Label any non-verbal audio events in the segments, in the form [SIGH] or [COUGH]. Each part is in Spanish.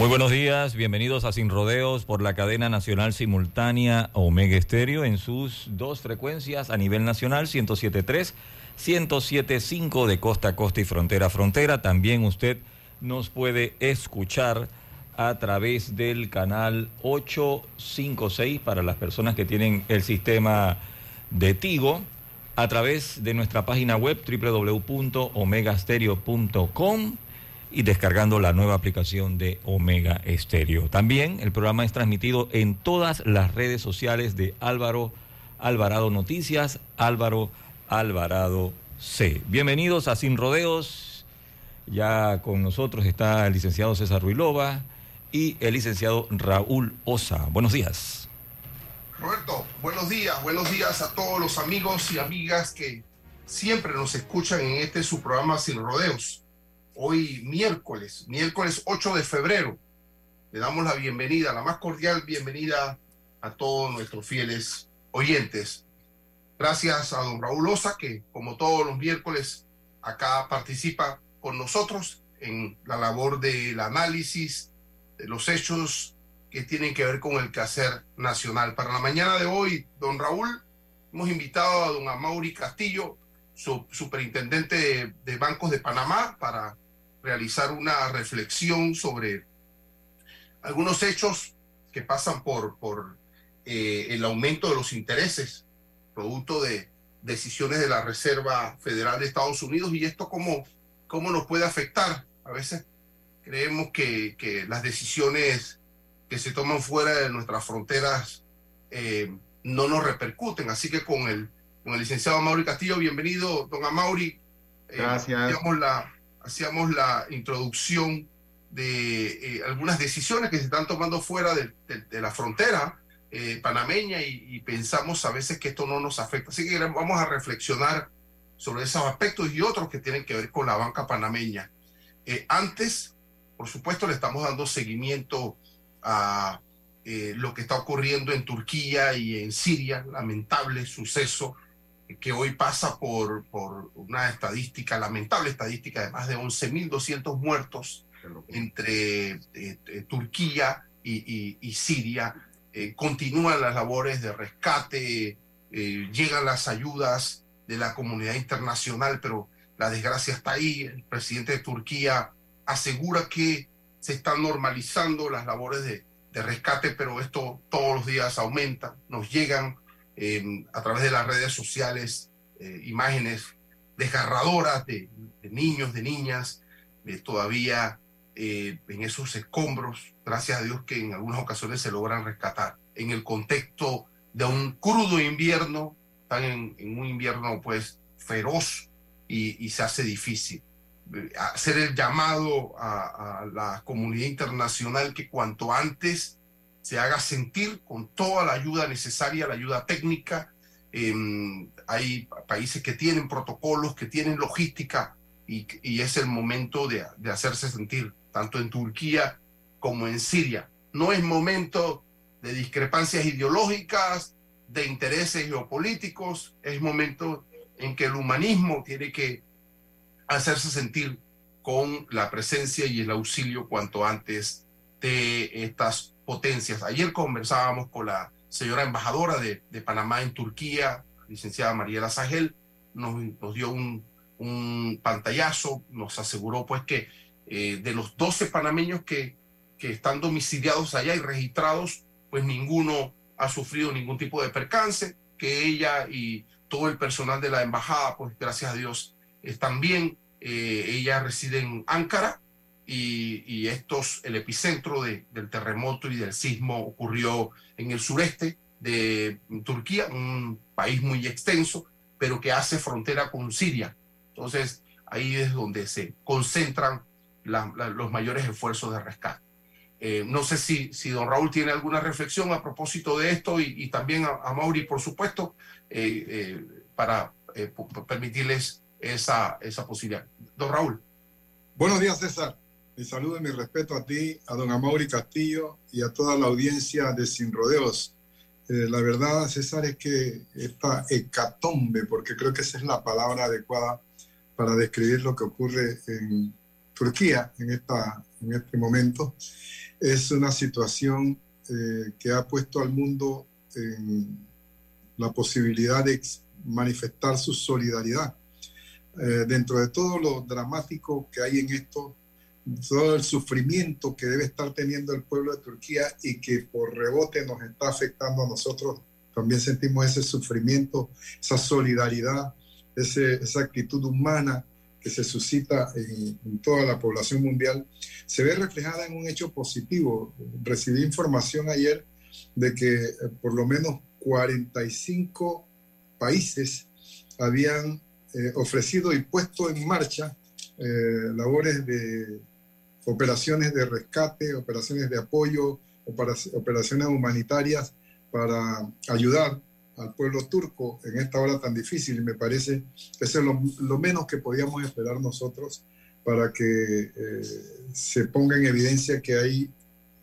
Muy buenos días, bienvenidos a Sin Rodeos por la cadena nacional simultánea Omega Estéreo en sus dos frecuencias a nivel nacional, 107.3, 107.5 de costa a costa y frontera a frontera. También usted nos puede escuchar a través del canal 856 para las personas que tienen el sistema de Tigo, a través de nuestra página web www.omegastereo.com y descargando la nueva aplicación de Omega Estéreo. También el programa es transmitido en todas las redes sociales de Álvaro Alvarado Noticias, Álvaro Alvarado C. Bienvenidos a Sin Rodeos. Ya con nosotros está el licenciado César Ruilova y el licenciado Raúl Osa. Buenos días. Roberto, buenos días, buenos días a todos los amigos y amigas que siempre nos escuchan en este su programa Sin Rodeos hoy miércoles, miércoles 8 de febrero. Le damos la bienvenida, la más cordial bienvenida a todos nuestros fieles oyentes. Gracias a don Raúl Osa, que como todos los miércoles acá participa con nosotros en la labor del análisis de los hechos que tienen que ver con el quehacer nacional. Para la mañana de hoy, don Raúl, hemos invitado a don Amaury Castillo, su, superintendente de, de bancos de Panamá, para realizar una reflexión sobre algunos hechos que pasan por, por eh, el aumento de los intereses, producto de decisiones de la Reserva Federal de Estados Unidos y esto cómo, cómo nos puede afectar. A veces creemos que, que las decisiones que se toman fuera de nuestras fronteras eh, no nos repercuten. Así que con el, con el licenciado Mauri Castillo, bienvenido, don Amauri. Eh, Gracias. la, hacíamos la introducción de eh, algunas decisiones que se están tomando fuera de, la frontera eh, panameña y, pensamos a veces que esto no nos afecta. Así que vamos a reflexionar sobre esos aspectos y otros que tienen que ver con la banca panameña. Eh, antes, por supuesto, le estamos dando seguimiento a lo que está ocurriendo en Turquía y en Siria, lamentable suceso que hoy pasa por, por una estadística, lamentable estadística de más de 11.200 muertos entre eh, eh, Turquía y, Siria. Eh, continúan las labores de rescate, llegan las ayudas de la comunidad internacional, pero la desgracia está ahí. El presidente de Turquía asegura que se están normalizando las labores de, de rescate, pero esto todos los días aumenta. Nos llegan a través de las redes sociales eh, imágenes desgarradoras de, niños, de niñas, todavía eh, en esos escombros, gracias a Dios que en algunas ocasiones se logran rescatar. En el contexto de un crudo invierno, están en, un invierno pues feroz y, se hace difícil. Eh, hacer el llamado a la comunidad internacional que cuanto antes se haga sentir con toda la ayuda necesaria, la ayuda técnica. Em, hay países que tienen protocolos, que tienen logística y, es el momento de, hacerse sentir, tanto en Turquía como en Siria. No es momento de discrepancias ideológicas, de intereses geopolíticos, es momento en que el humanismo tiene que hacerse sentir con la presencia y el auxilio cuanto antes de estas potencias. Ayer conversábamos con la señora embajadora de, Panamá en Turquía, licenciada Mariela Sagel, nos, nos dio un, pantallazo, nos aseguró pues que eh, de los 12 panameños que, están domiciliados allá y registrados, pues ninguno ha sufrido ningún tipo de percance, que ella y todo el personal de la embajada, pues gracias a Dios, están bien. Eh, ella reside en Ankara, y, estos, el epicentro del terremoto y del sismo ocurrió en el sureste de Turquía, un país muy extenso, pero que hace frontera con Siria. Entonces, ahí es donde se concentran los mayores esfuerzos de rescate. Eh, no sé si, si don Raúl tiene alguna reflexión a propósito de esto y, también a, Mauri, por supuesto, eh, eh, para permitirles esa, esa posibilidad. Don Raúl. Buenos días, César. Mi saludo y mi respeto a ti, a don Amaury Castillo y a toda la audiencia de Sin Rodeos. Eh, la verdad, César, es que esta hecatombe, porque creo que esa es la palabra adecuada para describir lo que ocurre en Turquía en, esta, en este momento, es una situación eh, que ha puesto al mundo en la posibilidad de manifestar su solidaridad. Eh, dentro de todo lo dramático que hay en esto, todo el sufrimiento que debe estar teniendo el pueblo de Turquía y que por rebote nos está afectando a nosotros, también sentimos ese sufrimiento, esa solidaridad, esa actitud humana que se suscita en, toda la población mundial, se ve reflejada en un hecho positivo. Recibí información ayer de que eh, por lo menos 45 países habían eh, ofrecido y puesto en marcha eh, labores de operaciones de rescate, operaciones de apoyo, operaciones humanitarias para ayudar al pueblo turco en esta hora tan difícil y me parece que eso es lo, menos que podíamos esperar nosotros para que eh, se ponga en evidencia que hay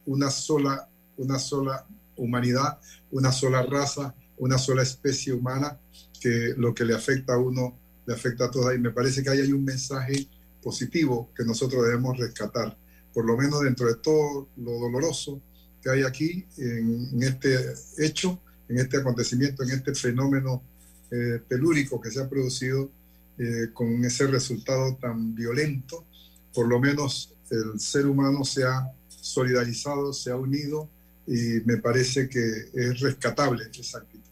una sola, una sola humanidad, una sola raza, una sola especie humana, que lo que le afecta a uno le afecta a todos. Y me parece que ahí hay un mensaje positivo que nosotros debemos rescatar, por lo menos dentro de todo lo doloroso que hay aquí en este hecho en este acontecimiento, en este fenómeno eh, telúrico que se ha producido eh, con ese resultado tan violento, por lo menos el ser humano se ha solidarizado, se ha unido y me parece que es rescatable esa actitud.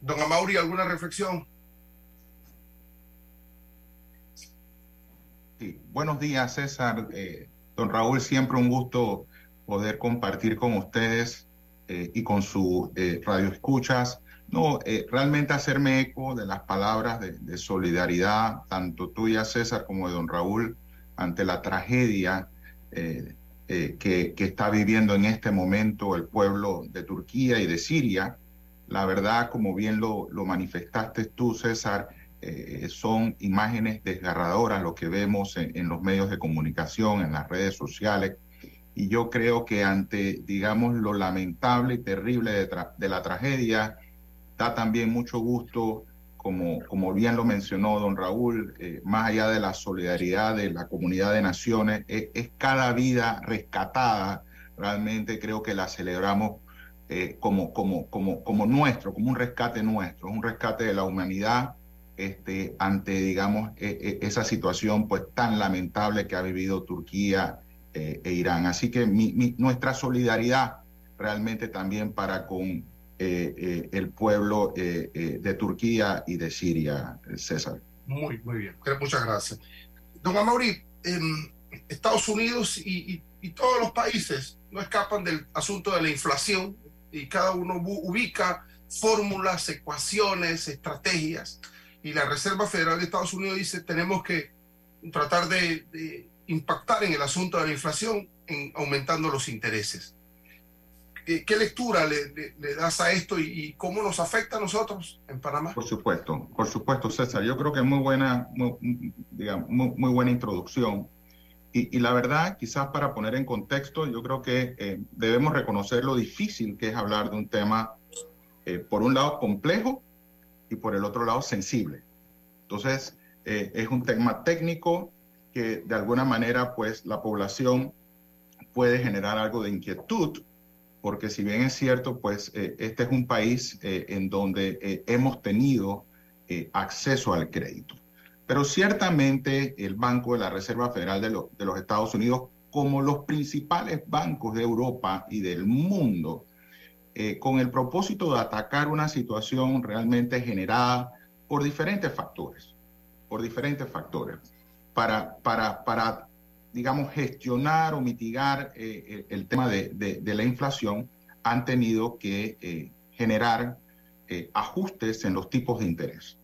Don Amauri, ¿alguna reflexión? Buenos días, César. Eh, don Raúl, siempre un gusto poder compartir con ustedes eh, y con su eh, radio escuchas, no, eh, realmente hacerme eco de las palabras de, solidaridad, tanto tuya, César, como de don Raúl, ante la tragedia que, está viviendo en este momento el pueblo de Turquía y de Siria. La verdad, como bien lo manifestaste tú, César, son imágenes desgarradoras lo que vemos en los medios de comunicación, en las redes sociales. Y yo creo que ante, digamos, lo lamentable y terrible de, la tragedia, da también mucho gusto, como, como bien lo mencionó don Raúl, eh, más allá de la solidaridad de la comunidad de naciones, es, cada vida rescatada, realmente creo que la celebramos eh, como, como, como, como nuestro, como un rescate nuestro, un rescate de la humanidad este, ante, digamos, e, e, esa situación pues tan lamentable que ha vivido Turquía eh, e Irán. Así que nuestra solidaridad realmente también para con eh, eh, el pueblo de Turquía y de Siria, César. Muy, muy bien. Muchas gracias. Don Amaury, em, Estados Unidos y, todos los países no escapan del asunto de la inflación y cada uno ubica fórmulas, ecuaciones, estrategias. Y la Reserva Federal de Estados Unidos dice tenemos que tratar de impactar en el asunto de la inflación en aumentando los intereses. ¿Qué, lectura le, das a esto y, cómo nos afecta a nosotros en Panamá? Por supuesto, por supuesto, César. Yo creo que es muy buena, muy, digamos, muy, buena introducción. Y, la verdad, quizás para poner en contexto, yo creo que eh, debemos reconocer lo difícil que es hablar de un tema, eh, por un lado, complejo y por el otro lado, sensible. Entonces, eh, es un tema técnico, que de alguna manera pues la población puede generar algo de inquietud, porque si bien es cierto, pues eh, este es un país eh, en donde hemos tenido acceso al crédito. Pero ciertamente el Banco de la Reserva Federal de, de, los Estados Unidos, como los principales bancos de Europa y del mundo, con el propósito de atacar una situación realmente generada por diferentes factores, por diferentes factores para, para, para digamos, gestionar o mitigar eh, el, tema de, de, la inflación, han tenido que eh, generar eh, ajustes en los tipos de interés.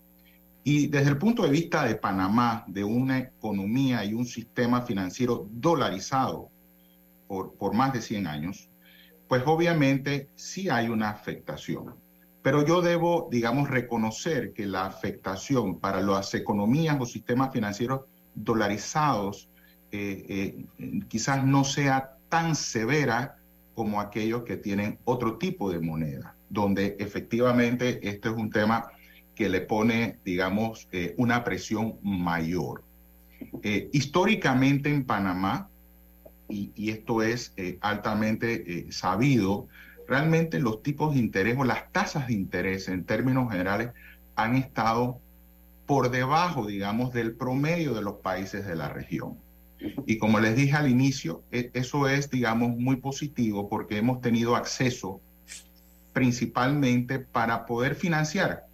Y desde el punto de vista de Panamá, de una economía y un sistema financiero dolarizado por, por más de 100 años, pues obviamente sí hay una afectación. Pero yo debo, digamos, reconocer que la afectación para las economías o sistemas financieros dolarizados eh, eh, quizás no sea tan severa como aquellos que tienen otro tipo de moneda, donde efectivamente este es un tema que le pone, digamos, eh, una presión mayor. históricamente en Panamá, y, esto es altamente sabido, realmente los tipos de interés o las tasas de interés en términos generales han estado por debajo, digamos, del promedio de los países de la región. Y como les dije al inicio, e, eso es, digamos, muy positivo porque hemos tenido acceso principalmente para poder financiar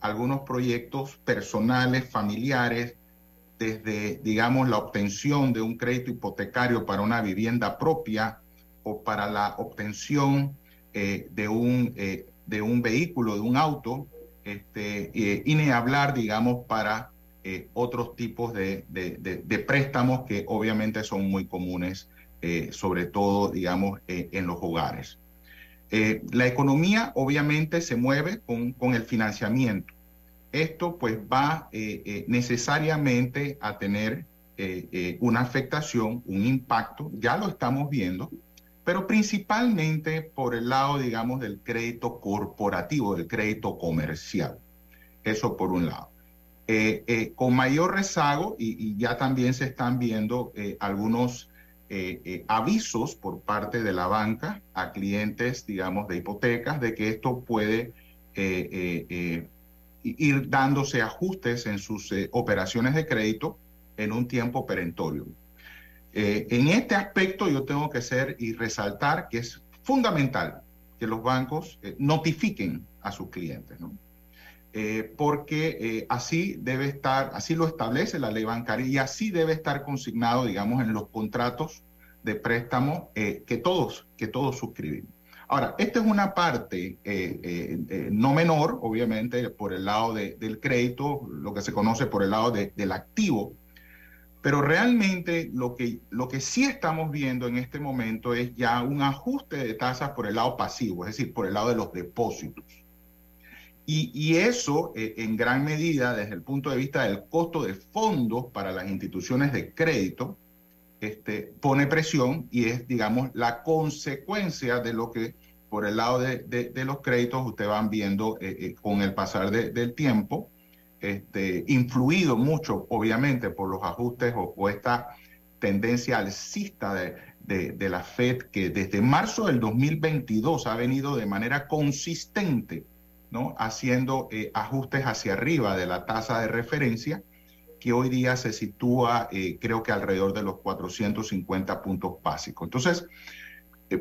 algunos proyectos personales, familiares, desde, digamos, la obtención de un crédito hipotecario para una vivienda propia o para la obtención eh, de, un, eh, de un vehículo, de un auto, este, eh, y ni hablar, digamos, para otros tipos de, de, préstamos que obviamente son muy comunes, sobre todo, digamos, en los hogares. la economía obviamente se mueve con, con el financiamiento. Esto pues va necesariamente a tener una afectación, un impacto, ya lo estamos viendo, pero principalmente por el lado, digamos, del crédito corporativo, del crédito comercial. Eso por un lado. Eh, eh, con mayor rezago, y, ya también se están viendo eh, algunos avisos por parte de la banca a clientes, digamos, de hipotecas, de que esto puede ir dándose ajustes en sus operaciones de crédito en un tiempo perentorio. Eh, en este aspecto yo tengo que ser y resaltar que es fundamental que los bancos eh, notifiquen a sus clientes, ¿no? Eh, porque así debe estar, así lo establece la ley bancaria y así debe estar consignado, digamos, en los contratos de préstamo que todos, que todos suscribimos. Ahora, esta es una parte no menor, obviamente, por el lado del crédito, lo que se conoce por el lado del activo, pero realmente lo que, lo que sí estamos viendo en este momento es ya un ajuste de tasas por el lado pasivo, es decir, por el lado de los depósitos. Y, eso, eh, en gran medida, desde el punto de vista del costo de fondos para las instituciones de crédito, este, pone presión y es, digamos, la consecuencia de lo que por el lado de, los créditos ustedes van viendo eh, eh, con el pasar del tiempo este, influido mucho, obviamente, por los ajustes o, esta tendencia alcista de, la Fed, que desde marzo del 2022 ha venido de manera consistente, ¿no? Haciendo eh, ajustes hacia arriba de la tasa de referencia, que hoy día se sitúa, eh, creo que alrededor de los 450 puntos básicos. Entonces, eh,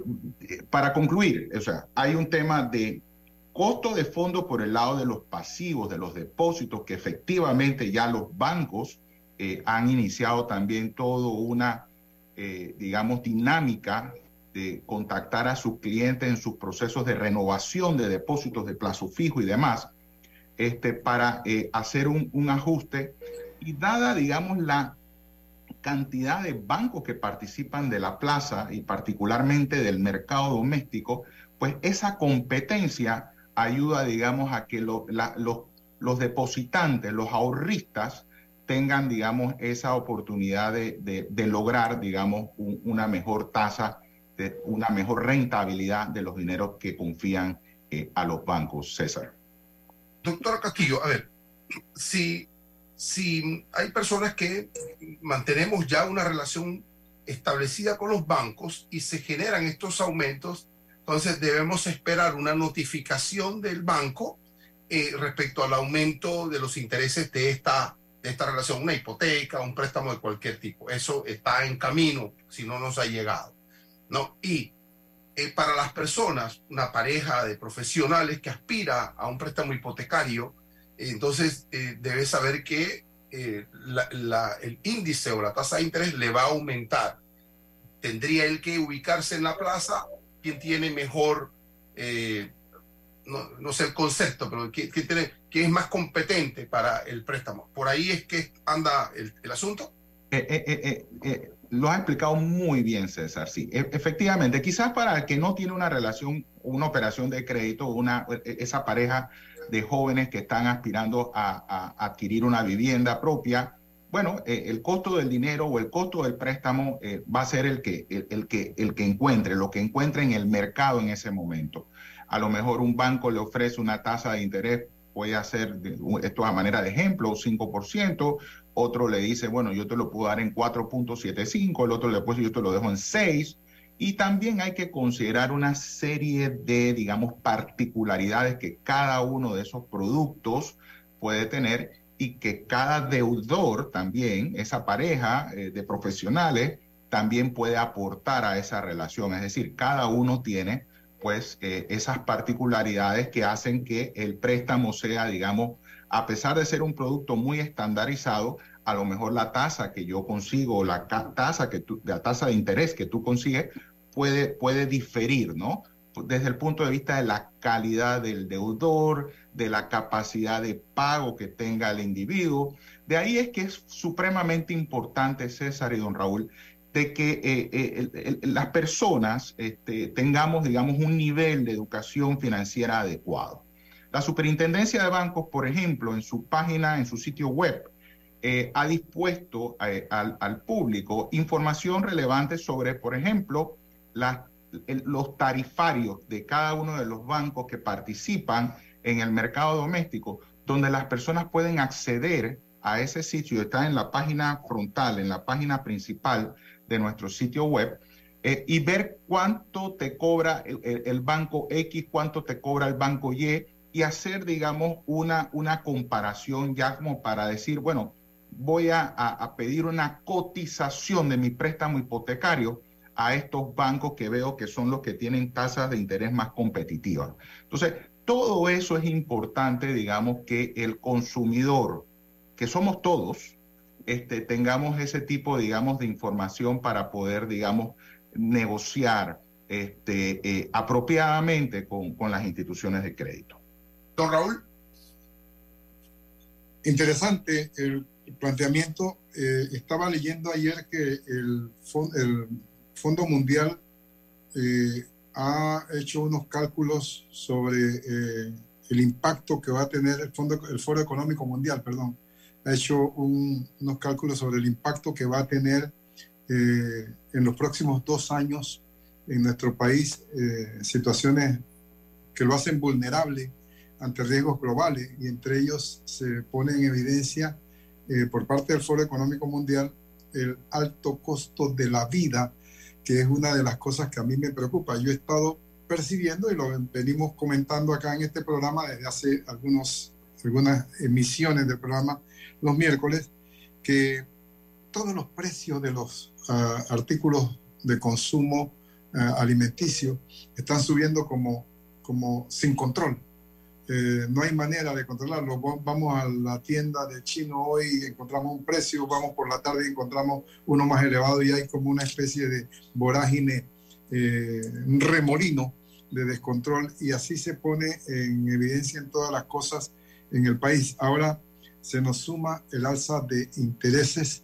para concluir, o sea, hay un tema de costo de fondo por el lado de los pasivos, de los depósitos, que efectivamente ya los bancos eh, han iniciado también toda una, eh, digamos, dinámica de contactar a sus clientes en sus procesos de renovación de depósitos de plazo fijo y demás, este, para eh, hacer un, un ajuste. Y dada, digamos, la cantidad de bancos que participan de la plaza y particularmente del mercado doméstico, pues esa competencia ayuda, digamos, a que los, los depositantes, los ahorristas, tengan, digamos, esa oportunidad de, lograr, digamos, una mejor tasa, de, una mejor rentabilidad de los dineros que confían eh, a los bancos. César. Doctor Castillo, a ver, si, si hay personas que mantenemos ya una relación establecida con los bancos y se generan estos aumentos, entonces debemos esperar una notificación del banco eh, respecto al aumento de los intereses de esta, de esta relación, una hipoteca, un préstamo de cualquier tipo. Eso está en camino si no nos ha llegado. ¿no? Y eh, para las personas, una pareja de profesionales que aspira a un préstamo hipotecario, entonces eh, debe saber que el índice o la tasa de interés le va a aumentar. Tendría él que ubicarse en la plaza quién tiene mejor, eh, no, sé el concepto, pero quién, tiene, quién, es más competente para el préstamo. Por ahí es que anda el, asunto. Eh, eh, lo has explicado muy bien, César. Sí, e, efectivamente, quizás para el que no tiene una relación, una operación de crédito, una, e, esa pareja de jóvenes que están aspirando a adquirir una vivienda propia, bueno, eh, el costo del dinero o el costo del préstamo eh, va a ser el que, el, que, el que encuentre, lo que encuentre en el mercado en ese momento. A lo mejor un banco le ofrece una tasa de interés puede hacer, esto a manera de ejemplo, 5%, otro le dice, bueno, yo te lo puedo dar en 4.75, el otro le puede yo te lo dejo en 6, y también hay que considerar una serie de, digamos, particularidades que cada uno de esos productos puede tener y que cada deudor también, esa pareja eh, de profesionales, también puede aportar a esa relación. Es decir, cada uno tiene pues eh, esas particularidades que hacen que el préstamo sea, digamos, a pesar de ser un producto muy estandarizado, a lo mejor la tasa que yo consigo, la tasa que la tasa de interés que tú consigues puede, puede diferir, ¿no? Desde el punto de vista de la calidad del deudor, de la capacidad de pago que tenga el individuo. De ahí es que es supremamente importante, César y don Raúl, de que eh, eh, las personas este, tengamos, digamos, un nivel de educación financiera adecuado. La Superintendencia de Bancos, por ejemplo, en su página, en su sitio web, eh, ha dispuesto al, al, público información relevante sobre, por ejemplo, los tarifarios de cada uno de los bancos que participan en el mercado doméstico, donde las personas pueden acceder a ese sitio, está en la página frontal, en la página principal de nuestro sitio web, eh, y ver cuánto te cobra el, banco X, cuánto te cobra el banco Y, y hacer, digamos, una, una comparación ya como para decir, bueno, voy a, a pedir una cotización de mi préstamo hipotecario a estos bancos que veo que son los que tienen tasas de interés más competitivas. Entonces, todo eso es importante, digamos, que el consumidor, que somos todos, este, tengamos ese tipo, digamos, de información para poder, digamos, negociar este, eh, apropiadamente con, con, las instituciones de crédito. Don Raúl. Interesante el planteamiento. Eh, estaba leyendo ayer que el, el Fondo Mundial eh, ha hecho unos cálculos sobre eh, el impacto que va a tener el, Fondo, el Foro Económico Mundial, perdón, ha hecho unos cálculos sobre el impacto que va a tener eh, en los próximos dos años en nuestro país situaciones que lo hacen vulnerable ante riesgos globales y entre ellos se pone en evidencia por parte del Foro Económico Mundial el alto costo de la vida que es una de las cosas que a mí me preocupa. Yo he estado percibiendo y lo venimos comentando acá en este programa desde hace algunos, algunas emisiones del programa los miércoles, que todos los precios de los ah, artículos de consumo ah, alimenticio están subiendo como, como sin control. Eh, no hay manera de controlarlo. Vamos a la tienda de chino hoy, encontramos un precio, vamos por la tarde y encontramos uno más elevado y hay como una especie de vorágine, eh, un remolino de descontrol y así se pone en evidencia en todas las cosas en el país. Ahora se nos suma el alza de intereses.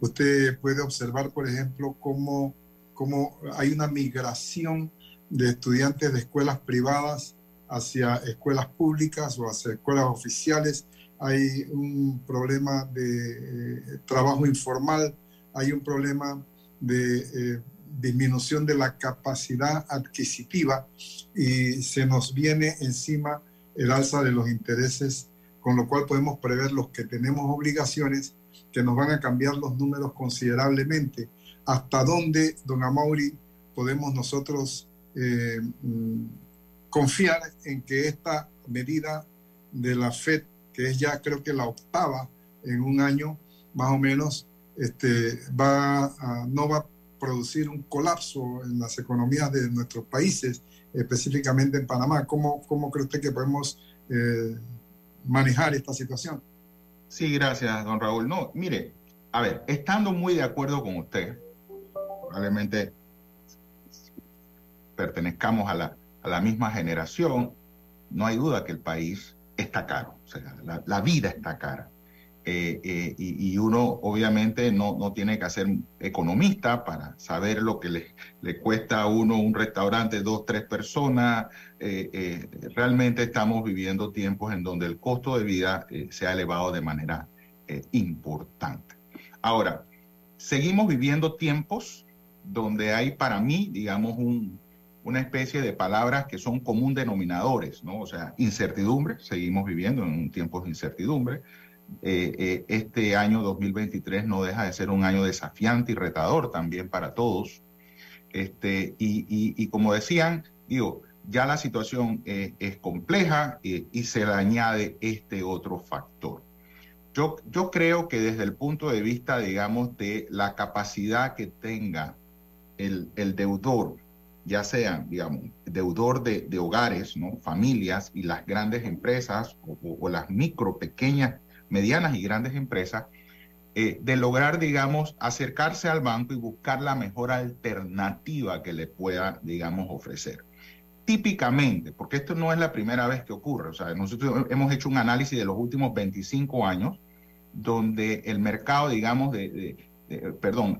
Usted puede observar, por ejemplo, cómo, cómo hay una migración de estudiantes de escuelas privadas hacia escuelas públicas o hacia escuelas oficiales, hay un problema de eh, trabajo informal, hay un problema de eh, disminución de la capacidad adquisitiva y se nos viene encima el alza de los intereses, con lo cual podemos prever los que tenemos obligaciones que nos van a cambiar los números considerablemente. ¿Hasta dónde, don Amaury, podemos nosotros eh, mm, confiar en que esta medida de la FED, que es ya creo que la octava en un año más o menos, este, va no va a producir un colapso en las economías de nuestros países, específicamente en Panamá. ¿Cómo, cómo cree usted que podemos eh, manejar esta situación? Sí, gracias, don Raúl. No, mire, a ver, estando muy de acuerdo con usted, probablemente pertenezcamos a la a la misma generación, no hay duda que el país está caro, la, vida está cara. Eh, eh, y, uno obviamente no, no, tiene que ser economista para saber lo que le, le cuesta a uno un restaurante, dos, tres personas. Eh, realmente estamos viviendo tiempos en donde el costo de vida se ha elevado de manera importante. Ahora, seguimos viviendo tiempos donde hay para mí, digamos, un, una especie de palabras que son común denominadores, ¿no? O sea, incertidumbre, seguimos viviendo en tiempos de incertidumbre. Eh, eh, este año 2023 no deja de ser un año desafiante y retador también para todos. Este, y, y, como decían, digo, ya la situación eh, es compleja y se le añade este otro factor. Yo, yo creo que desde el punto de vista, digamos, de la capacidad que tenga el, el deudor ya sea, digamos, deudor de, de, hogares, ¿no? familias y las grandes empresas o, las micro, pequeñas, medianas y grandes empresas, eh, de lograr, digamos, acercarse al banco y buscar la mejor alternativa que le pueda, digamos, ofrecer. Típicamente, porque esto no es la primera vez que ocurre, o sea, nosotros hemos hecho un análisis de los últimos 25 años donde el mercado, digamos, de, perdón,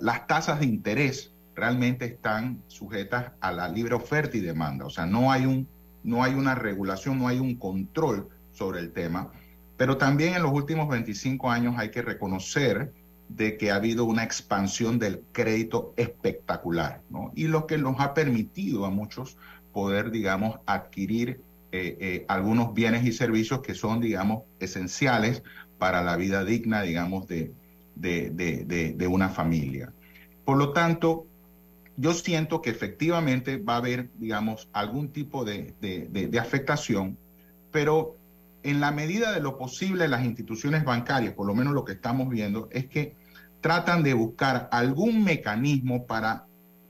las tasas de interés realmente están sujetas a la libre oferta y demanda. O sea, no hay, un, no hay una regulación, no hay un control sobre el tema. Pero también en los últimos 25 años hay que reconocer de que ha habido una expansión del crédito espectacular, ¿no? Y lo que nos ha permitido a muchos poder, digamos, adquirir eh, eh, algunos bienes y servicios que son, digamos, esenciales para la vida digna, digamos, de, de, de, de una familia. Por lo tanto, yo siento que efectivamente va a haber, digamos, algún tipo de, afectación, pero en la medida de lo posible las instituciones bancarias, por lo menos lo que estamos viendo, es que tratan de buscar algún mecanismo para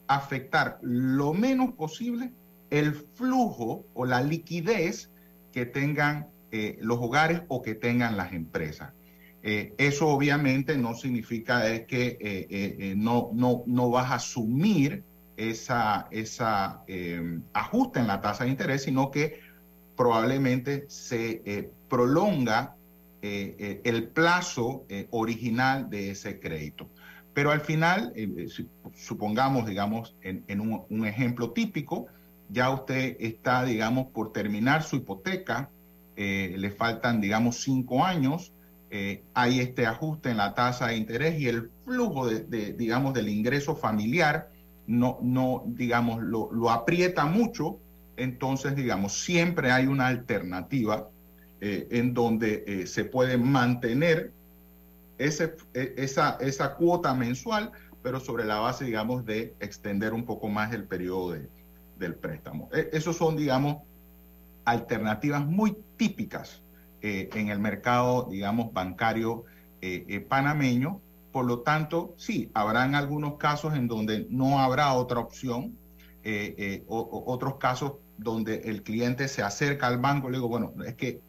afectar lo menos posible el flujo o la liquidez que tengan eh, los hogares o que tengan las empresas. Eh, eso obviamente no significa que eh, eh, no, no, no vas a asumir esa, esa ajuste en la tasa de interés, sino que probablemente se prolonga el plazo original de ese crédito. Pero al final, supongamos, digamos, en, un, ejemplo típico, ya usted está, digamos, por terminar su hipoteca, le faltan, digamos, cinco años, eh, hay este ajuste en la tasa de interés y el flujo de, digamos, del ingreso familiar no, no digamos, lo, aprieta mucho, entonces, digamos, siempre hay una alternativa eh, en donde eh, se puede mantener ese, e, esa, esa cuota mensual, pero sobre la base, digamos, de extender un poco más el periodo de, del préstamo. E, esos son, digamos, alternativas muy típicas eh, en el mercado, digamos, bancario eh, eh, panameño. Por lo tanto, sí, habrán algunos casos en donde no habrá otra opción, o, otros casos donde el cliente se acerca al banco y le digo, bueno, es que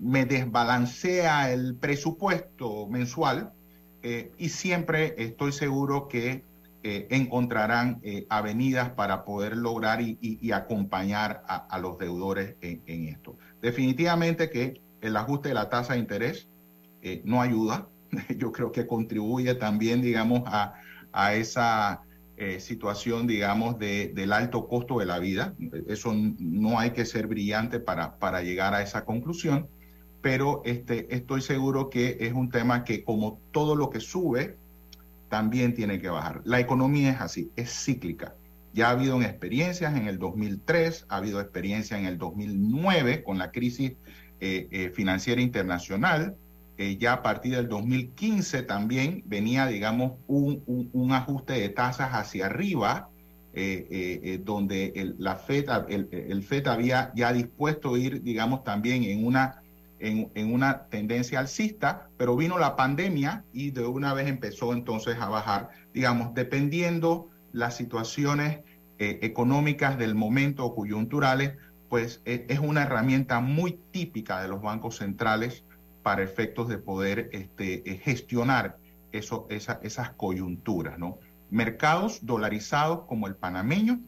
me desbalancea el presupuesto mensual y siempre estoy seguro que encontrarán avenidas para poder lograr y, acompañar a, los deudores en, en, esto. Definitivamente que el ajuste de la tasa de interés eh, no ayuda. [LAUGHS] Yo creo que contribuye también, digamos, a, a esa eh, situación, digamos, de, del alto costo de la vida. Eso no hay que ser brillante para, para llegar a esa conclusión, pero este, estoy seguro que es un tema que, como todo lo que sube, también tiene que bajar. La economía es así, es cíclica. Ya ha habido experiencias en el 2003, ha habido experiencia en el 2009 con la crisis eh, eh, financiera internacional. Eh, ya a partir del 2015 también venía, digamos, un, un, ajuste de tasas hacia arriba, donde el, la FED, el, el, FED había ya dispuesto a ir, digamos, también en una, en, en, una tendencia alcista, pero vino la pandemia y de una vez empezó entonces a bajar, digamos, dependiendo las situaciones económicas del momento o coyunturales, pues e, es una herramienta muy típica de los bancos centrales para efectos de poder este, eh, gestionar esas coyunturas. ¿no? Mercados dolarizados como el panameño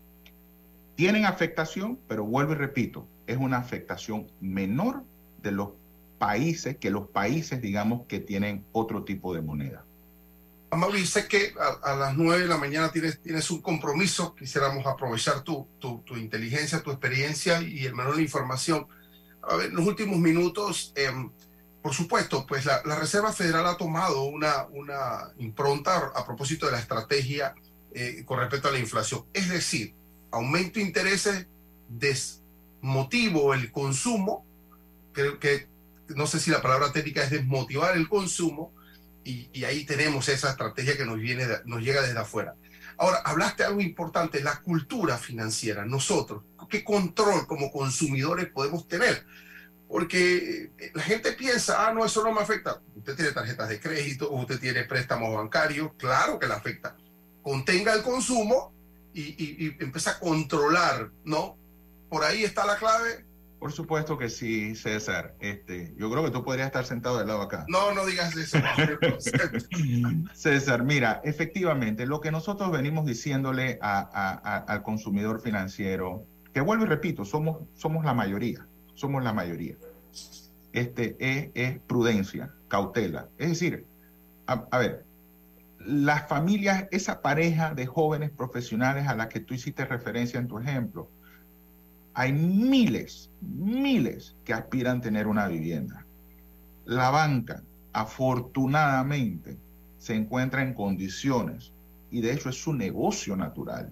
tienen afectación, pero vuelvo y repito, es una afectación menor de los países que los países, digamos, que tienen otro tipo de moneda. Mauri, sé que a, las 9 de la mañana tienes, tienes un compromiso. Quisiéramos aprovechar tu, tu, inteligencia, tu experiencia y el menor información. A ver, en los últimos minutos, em, por supuesto, pues la, Reserva Federal ha tomado una, una impronta a propósito de la estrategia eh, con respecto a la inflación. Es decir, aumento de intereses, desmotivo el consumo, creo que no sé si la palabra técnica es desmotivar el consumo, y, ahí tenemos esa estrategia que nos, viene, nos llega desde afuera. Ahora, hablaste algo importante, la cultura financiera, nosotros, ¿qué control como consumidores podemos tener? Porque eh, la gente piensa, ah, no, eso no me afecta. Usted tiene tarjetas de crédito, usted tiene préstamos bancarios, claro que le afecta. Contenga el consumo y, y, y empieza a controlar, ¿no? Por ahí está la clave por supuesto que sí, César. Este, yo creo que tú podrías estar sentado del lado acá. No, no digas eso. [LAUGHS] César, mira, efectivamente, lo que nosotros venimos diciéndole al consumidor financiero, que vuelvo y repito, somos, somos la mayoría, somos la mayoría. Este es, es prudencia, cautela. Es decir, a ver, las familias, esa pareja de jóvenes profesionales a la que tú hiciste referencia en tu ejemplo, hay miles, miles que aspiran a tener una vivienda. La banca, afortunadamente, se encuentra en condiciones, y de hecho es su negocio natural,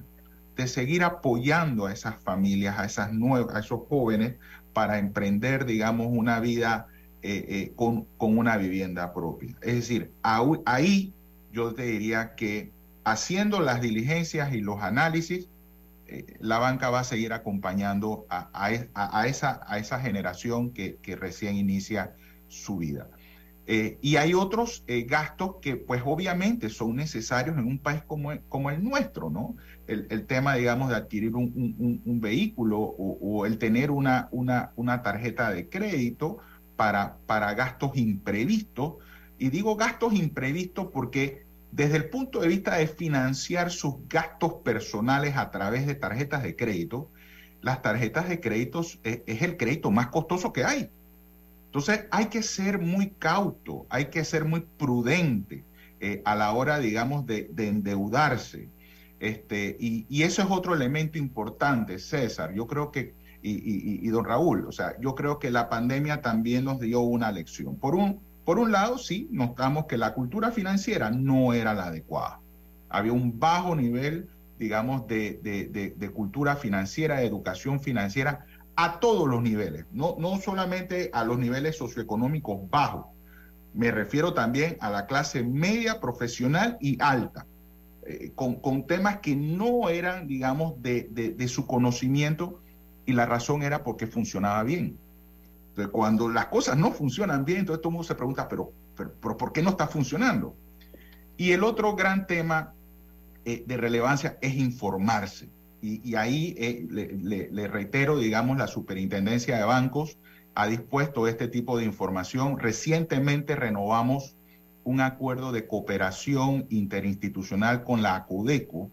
de seguir apoyando a esas familias, a, esas nuevas, a esos jóvenes, para emprender, digamos, una vida eh, eh, con, con, una vivienda propia. Es decir, ahí yo te diría que haciendo las diligencias y los análisis, eh, la banca va a seguir acompañando a, esa, a esa, generación que, recién inicia su vida. Eh, y hay otros eh, gastos que pues obviamente son necesarios en un país como, el nuestro, ¿no? El, tema, digamos, de adquirir un, vehículo o, el tener una, tarjeta de crédito para gastos imprevistos. Y digo gastos imprevistos porque desde el punto de vista de financiar sus gastos personales a través de tarjetas de crédito, las tarjetas de crédito es, el crédito más costoso que hay. Entonces hay que ser muy cauto, hay que ser muy prudente eh, a la hora, digamos, de, endeudarse. Este, y, eso es otro elemento importante, César. Yo creo que, y, y, don Raúl, o sea, yo creo que la pandemia también nos dio una lección. Por un, por un lado, sí, notamos que la cultura financiera no era la adecuada. Había un bajo nivel, digamos, de, cultura financiera, de educación financiera a todos los niveles, no, no solamente a los niveles socioeconómicos bajos. Me refiero también a la clase media, profesional y alta, eh, con, con, temas que no eran, digamos, de su conocimiento y la razón era porque funcionaba bien. Entonces, cuando las cosas no funcionan bien, entonces todo el mundo se pregunta, pero, pero, ¿por qué no está funcionando? Y el otro gran tema eh, de relevancia es informarse. Y, ahí eh, le, reitero, digamos, la superintendencia de bancos ha dispuesto este tipo de información. Recientemente renovamos un acuerdo de cooperación interinstitucional con la ACODECO.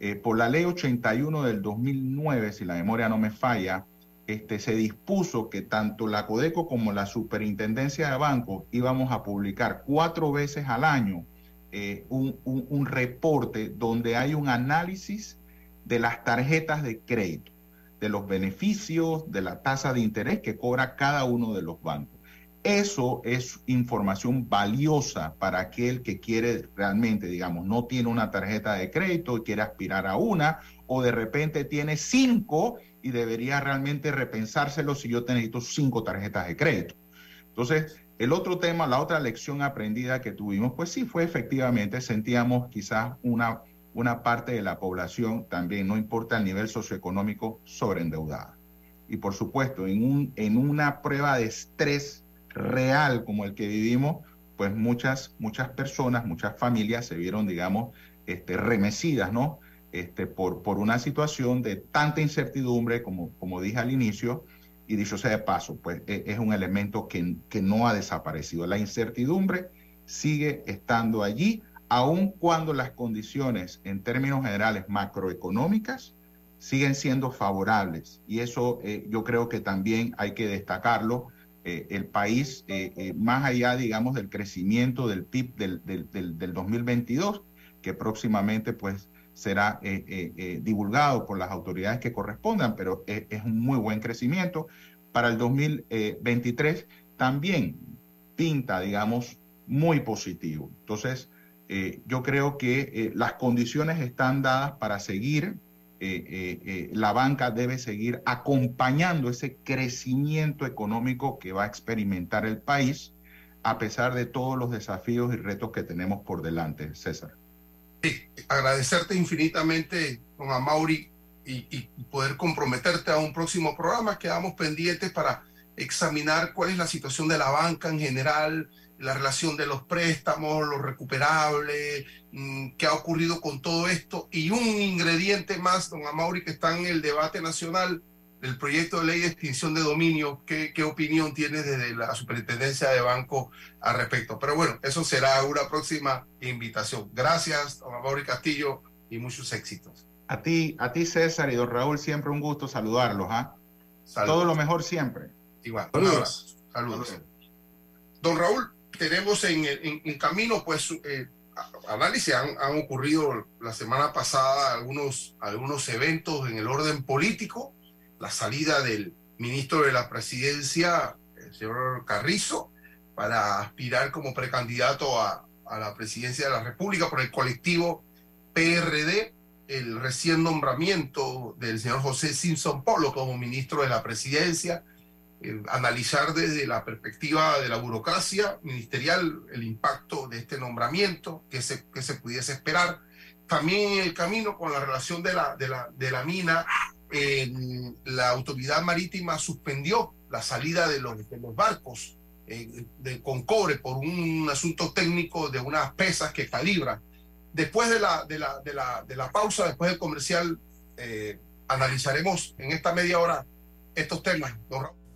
Eh, por la ley 81 del 2009, si la memoria no me falla, este, se dispuso que tanto la Codeco como la Superintendencia de Bancos íbamos a publicar cuatro veces al año eh, un, reporte donde hay un análisis de las tarjetas de crédito, de los beneficios, de la tasa de interés que cobra cada uno de los bancos. Eso es información valiosa para aquel que quiere realmente, digamos, no tiene una tarjeta de crédito y quiere aspirar a una, o de repente tiene cinco y debería realmente repensárselo si yo necesito cinco tarjetas de crédito. Entonces, el otro tema, la otra lección aprendida que tuvimos, pues sí fue efectivamente, sentíamos quizás una, una parte de la población también, no importa el nivel socioeconómico, sobreendeudada. Y por supuesto, en, un, en una prueba de estrés real como el que vivimos, pues muchas, muchas personas, muchas familias se vieron, digamos, este, remecidas, ¿no? Este, por, por una situación de tanta incertidumbre, como, como dije al inicio, y dicho sea de paso, pues e, es un elemento que, que no ha desaparecido. La incertidumbre sigue estando allí, aun cuando las condiciones en términos generales macroeconómicas siguen siendo favorables. Y eso eh, yo creo que también hay que destacarlo. Eh, el país, eh, más allá, digamos, del crecimiento del PIB del, del, del, del 2022, que próximamente pues será eh, eh, eh, divulgado por las autoridades que correspondan, pero es, un muy buen crecimiento. Para el 2023 también pinta, digamos, muy positivo. Entonces, yo creo que las condiciones están dadas para seguir la banca debe seguir acompañando ese crecimiento económico que va a experimentar el país a pesar de todos los desafíos y retos que tenemos por delante, César. Agradecerte infinitamente, don Amauri, y, y, poder comprometerte a un próximo programa. Quedamos pendientes para examinar cuál es la situación de la banca en general, la relación de los préstamos, los recuperables, mm, qué ha ocurrido con todo esto. Y un ingrediente más, don Amauri, que está en el debate nacional, del proyecto de ley de extinción de dominio, ¿qué, qué opinión tienes desde la superintendencia de banco al respecto? Pero bueno, eso será una próxima invitación. Gracias, don Mauri Castillo, y muchos éxitos. A ti, a ti César y don Raúl, siempre un gusto saludarlos. ¿ah? Todo lo mejor siempre. Igual, saludos. Saludos. Don Raúl, tenemos en, en, camino, pues, eh, análisis. Han, han, ocurrido la semana pasada algunos, algunos eventos en el orden político la salida del ministro de la presidencia, el señor Carrizo, para aspirar como precandidato a, la presidencia de la República por el colectivo PRD, el recién nombramiento del señor José Simpson Polo como ministro de la presidencia, analizar desde la perspectiva de la burocracia ministerial el impacto de este nombramiento, que se, que se pudiese esperar. También el camino con la relación de la, de la, de la mina la autoridad marítima suspendió la salida de los, barcos eh, de, con cobre por un asunto técnico de unas pesas que calibran. Después de la, de la, de la, de la pausa, después del comercial, eh, analizaremos en esta media hora estos temas.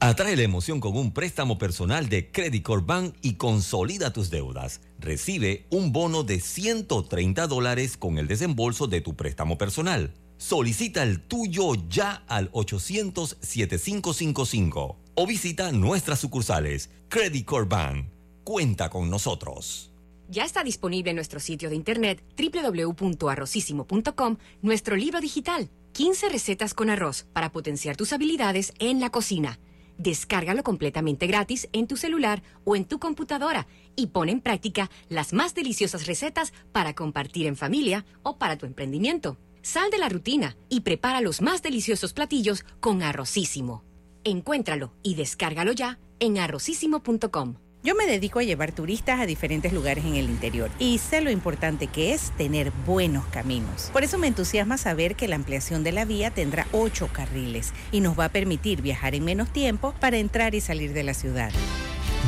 Atrae la emoción con un préstamo personal de Credit Corp Bank y consolida tus deudas. Recibe un bono de 130 dólares con el desembolso de tu préstamo personal. Solicita el tuyo ya al 800-7555 o visita nuestras sucursales. Credit Core Bank. Cuenta con nosotros. Ya está disponible en nuestro sitio de internet www.arrocísimo.com nuestro libro digital, 15 recetas con arroz para potenciar tus habilidades en la cocina. Descárgalo completamente gratis en tu celular o en tu computadora y pon en práctica las más deliciosas recetas para compartir en familia o para tu emprendimiento. Sal de la rutina y prepara los más deliciosos platillos con Arrocísimo. Encuéntralo y descárgalo ya en arrocísimo.com. Yo me dedico a llevar turistas a diferentes lugares en el interior y sé lo importante que es tener buenos caminos. Por eso me entusiasma saber que la ampliación de la vía tendrá ocho carriles y nos va a permitir viajar en menos tiempo para entrar y salir de la ciudad.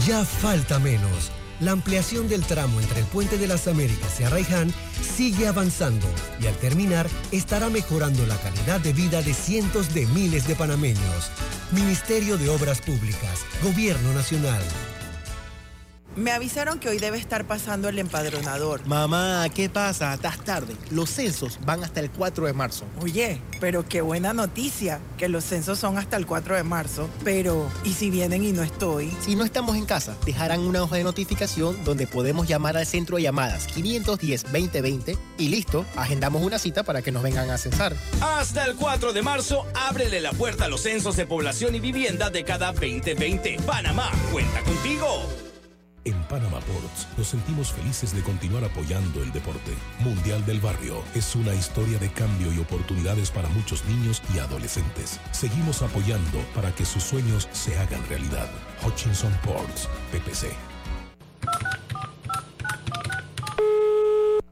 Ya falta menos. La ampliación del tramo entre el Puente de las Américas y Arraiján sigue avanzando y al terminar estará mejorando la calidad de vida de cientos de miles de panameños. Ministerio de Obras Públicas, Gobierno Nacional. Me avisaron que hoy debe estar pasando el empadronador. Mamá, ¿qué pasa? Estás tarde. Los censos van hasta el 4 de marzo. Oye, pero qué buena noticia, que los censos son hasta el 4 de marzo. Pero, ¿y si vienen y no estoy? Si no estamos en casa, dejarán una hoja de notificación donde podemos llamar al centro de llamadas 510-2020 y listo, agendamos una cita para que nos vengan a censar. Hasta el 4 de marzo, ábrele la puerta a los censos de población y vivienda de cada 2020. Panamá, cuenta contigo. En Panama Ports nos sentimos felices de continuar apoyando el deporte. Mundial del Barrio es una historia de cambio y oportunidades para muchos niños y adolescentes. Seguimos apoyando para que sus sueños se hagan realidad. Hutchinson Ports, PPC.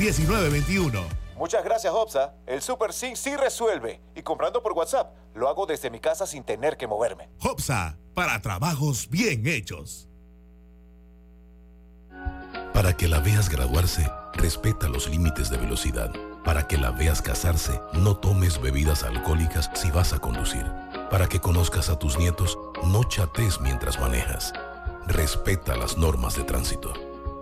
6550-1921. Muchas gracias, Hopsa. El Super Sync sí resuelve. Y comprando por WhatsApp, lo hago desde mi casa sin tener que moverme. Hopsa, para trabajos bien hechos. Para que la veas graduarse, respeta los límites de velocidad. Para que la veas casarse, no tomes bebidas alcohólicas si vas a conducir. Para que conozcas a tus nietos, no chates mientras manejas. Respeta las normas de tránsito.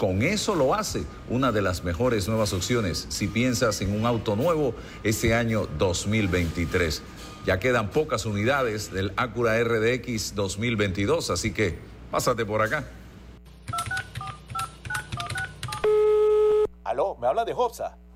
con eso lo hace una de las mejores nuevas opciones si piensas en un auto nuevo este año 2023. Ya quedan pocas unidades del Acura RDX 2022, así que pásate por acá. Aló, ¿me habla de Hopsa?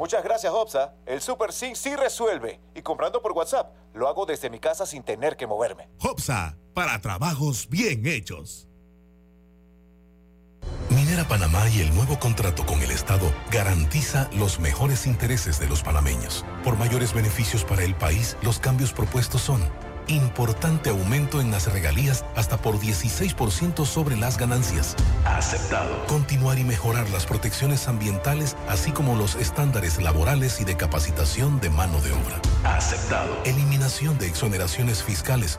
Muchas gracias, Hopsa. El Super Sync sí resuelve. Y comprando por WhatsApp, lo hago desde mi casa sin tener que moverme. Hopsa, para trabajos bien hechos. Minera Panamá y el nuevo contrato con el Estado garantiza los mejores intereses de los panameños. Por mayores beneficios para el país, los cambios propuestos son importante aumento en las regalías hasta por 16% sobre las ganancias. Aceptado. Continuar y mejorar las protecciones ambientales, así como los estándares laborales y de capacitación de mano de obra. Aceptado. Eliminación de exoneraciones fiscales.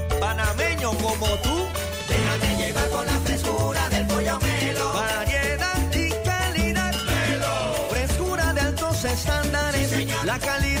Panameño como tú. Déjate llevar por la frescura del pollo melo. Variedad y calidad. Melo. Frescura de altos estándares. la calidad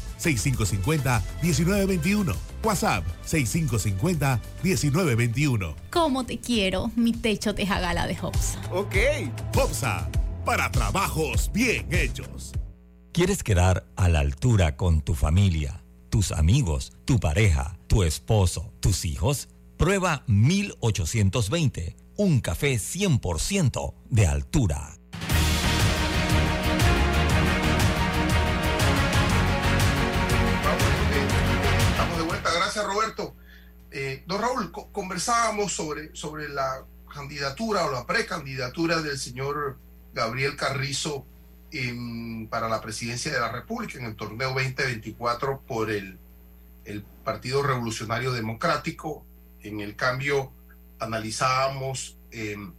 6550-1921. WhatsApp 6550-1921. ¿Cómo te quiero? Mi techo te jagala de Hopsa. Ok. Hopsa, para trabajos bien hechos. ¿Quieres quedar a la altura con tu familia, tus amigos, tu pareja, tu esposo, tus hijos? Prueba 1820, un café 100% de altura. Roberto. Eh, don Raúl, co- conversábamos sobre, sobre la candidatura o la precandidatura del señor Gabriel Carrizo para la presidencia de la República en el torneo 2024 por el, el Partido Revolucionario Democrático. En el cambio, analizábamos em,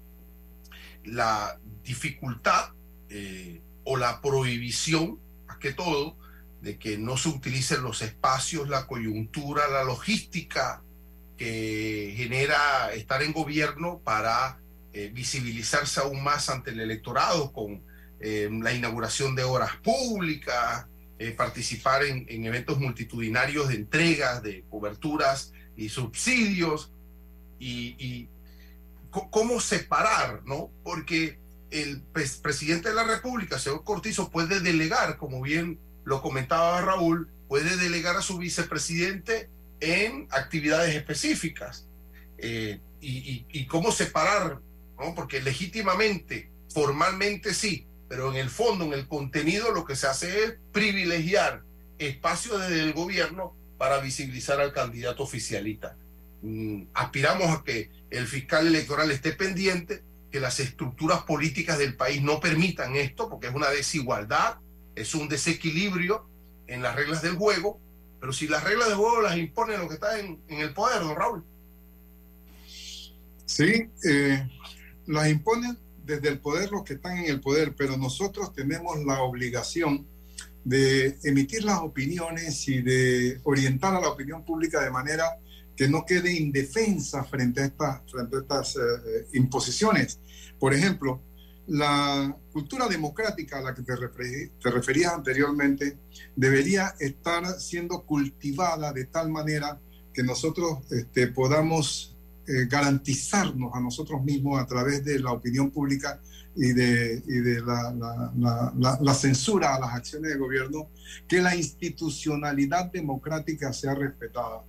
la dificultad eh, o la prohibición, más que todo, de que no se utilicen los espacios, la coyuntura, la logística que genera estar en gobierno para eh, visibilizarse aún más ante el electorado con eh, la inauguración de obras públicas, eh, participar en, en eventos multitudinarios de entregas, de coberturas y subsidios, y, cómo separar, ¿no? Porque el pres- presidente de la República, señor Cortizo, puede delegar, como bien lo comentaba Raúl, puede delegar a su vicepresidente en actividades específicas. Eh, y, cómo separar, ¿no? Porque legítimamente, formalmente sí, pero en el fondo, en el contenido, lo que se hace es privilegiar espacios desde el gobierno para visibilizar al candidato oficialista. Mm, aspiramos a que el fiscal electoral esté pendiente, que las estructuras políticas del país no permitan esto, porque es una desigualdad, es un desequilibrio en las reglas del juego, pero si las reglas del juego las impone lo que está en, en el poder, don Raúl. Sí, eh, las imponen desde el poder los que están en el poder, pero nosotros tenemos la obligación de emitir las opiniones y de orientar a la opinión pública de manera que no quede indefensa frente a, frente a estas eh, imposiciones. Por ejemplo, la cultura democrática a la que te, referí- te referías anteriormente debería estar siendo cultivada de tal manera que nosotros este, podamos eh, garantizarnos a nosotros mismos a través de la opinión pública y de, y de la, la- la- la- censura a las acciones de gobierno, que la institucionalidad democrática sea respetada,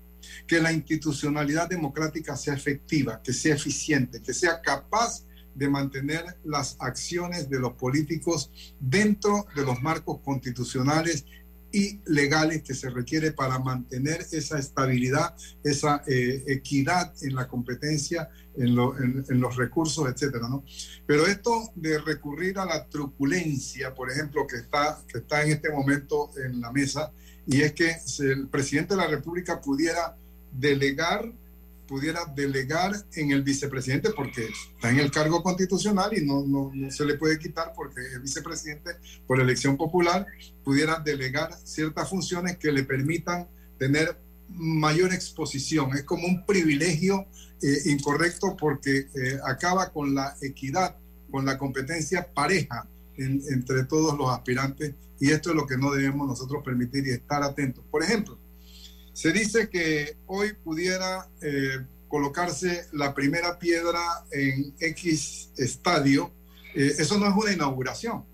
que la institucionalidad democrática sea efectiva, que sea eficiente, que sea capaz de mantener las acciones de los políticos dentro de los marcos constitucionales y legales que se requiere para mantener esa estabilidad, esa eh, equidad en la competencia, en, en- los recursos, etcétera, ¿no? Pero esto de recurrir a la truculencia, por ejemplo, que está, que está en este momento en la mesa, y es que el presidente de la República pudiera delegar pudiera delegar en el vicepresidente porque está en el cargo constitucional y no, no, se le puede quitar porque el vicepresidente por elección popular pudiera delegar ciertas funciones que le permitan tener mayor exposición. Es como un privilegio eh, incorrecto porque eh, acaba con la equidad, con la competencia pareja en- entre todos los aspirantes y esto es lo que no debemos nosotros permitir y estar atentos. Por ejemplo, se dice que hoy pudiera eh, colocarse la primera piedra en X estadio. Eh, eso no es una inauguración.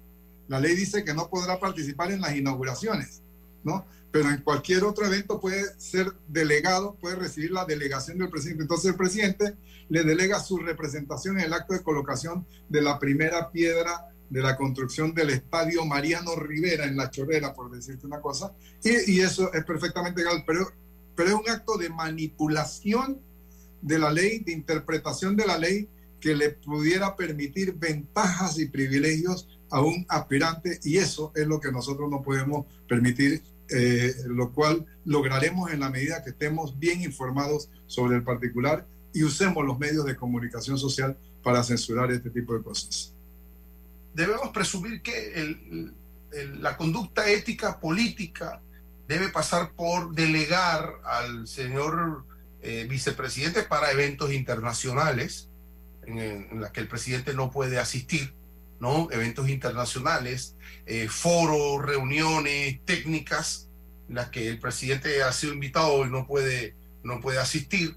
La ley dice que no podrá participar en las inauguraciones, ¿no? Pero en cualquier otro evento puede ser delegado, puede recibir la delegación del presidente. Entonces el presidente le delega su representación en el acto de colocación de la primera piedra de la construcción del estadio Mariano Rivera en La Chorrera, por decirte una cosa, y, y eso es perfectamente legal, pero, pero es un acto de manipulación de la ley, de interpretación de la ley que le pudiera permitir ventajas y privilegios a un aspirante y eso es lo que nosotros no podemos permitir, eh, lo cual lograremos en la medida que estemos bien informados sobre el particular y usemos los medios de comunicación social para censurar este tipo de cosas. Debemos presumir que el- el- la conducta ética política debe pasar por delegar al señor eh, vicepresidentes para eventos internacionales en, en los que el presidente no puede asistir, ¿no? Eventos internacionales, eh, foros, reuniones técnicas en las que el presidente ha sido invitado y no puede, no puede asistir,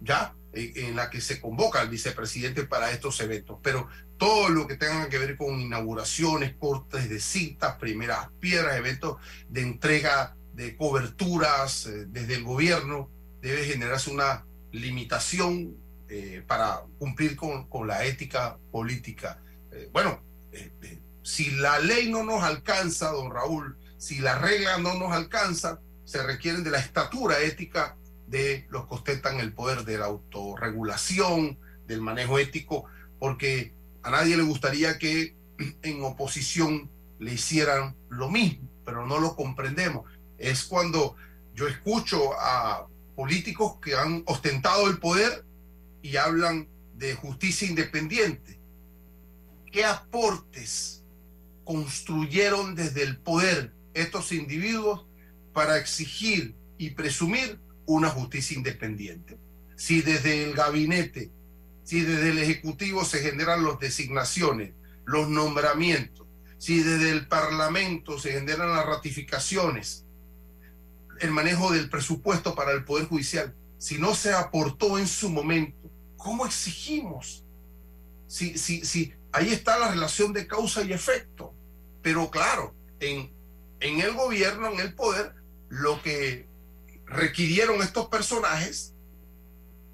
¿ya? en la que se convoca al vicepresidente para estos eventos. Pero todo lo que tenga que ver con inauguraciones, cortes de citas, primeras piedras, eventos de entrega de coberturas eh, desde el gobierno, debe generarse una limitación eh, para cumplir con, con, la ética política. Eh, bueno, si la ley no nos alcanza, don Raúl, si la regla no nos alcanza, se requieren de la estatura ética de los que ostentan el poder de la autorregulación, del manejo ético, porque a nadie le gustaría que en oposición le hicieran lo mismo, pero no lo comprendemos. Es cuando yo escucho a políticos que han ostentado el poder y hablan de justicia independiente. ¿Qué aportes construyeron desde el poder estos individuos para exigir y presumir una justicia independiente. Si desde el gabinete, si desde el Ejecutivo se generan las designaciones, los nombramientos, si desde el Parlamento se generan las ratificaciones, el manejo del presupuesto para el Poder Judicial, si no se aportó en su momento, ¿cómo exigimos? Si, si, si ahí está la relación de causa y efecto. Pero claro, en, en el gobierno, en el poder, lo que requirieron estos personajes,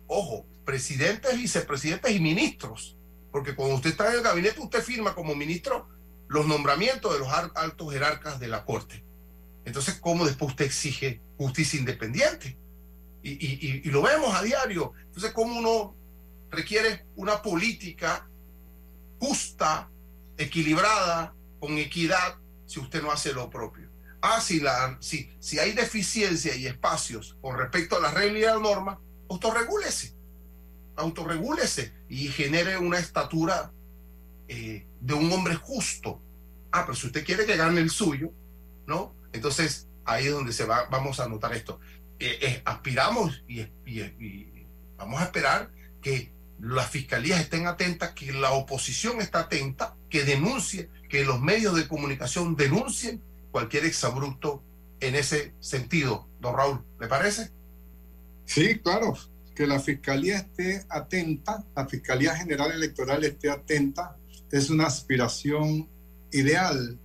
ojo, presidentes, vicepresidentes y ministros, porque cuando usted está en el gabinete, usted firma como ministro los nombramientos de los altos jerarcas de la Corte. Entonces, ¿cómo después usted exige justicia independiente? Y, lo vemos a diario. Entonces, ¿cómo uno requiere una política justa, equilibrada, con equidad, si usted no hace lo propio? ah, si, la, si, si hay deficiencia y espacios con respecto a la regla y a la norma, autorregúlese, autorregúlese y genere una estatura eh, de un hombre justo. Ah, pero si usted quiere que gane el suyo, ¿no? Entonces ahí es donde se va, vamos a notar esto. Eh, eh, aspiramos y, y, vamos a esperar que las fiscalías estén atentas, que la oposición esté atenta, que denuncie, que los medios de comunicación denuncien cualquier exabrupto en ese sentido, don Raúl, ¿le parece? Sí, claro, que la Fiscalía esté atenta, la Fiscalía General Electoral esté atenta, es una aspiración ideal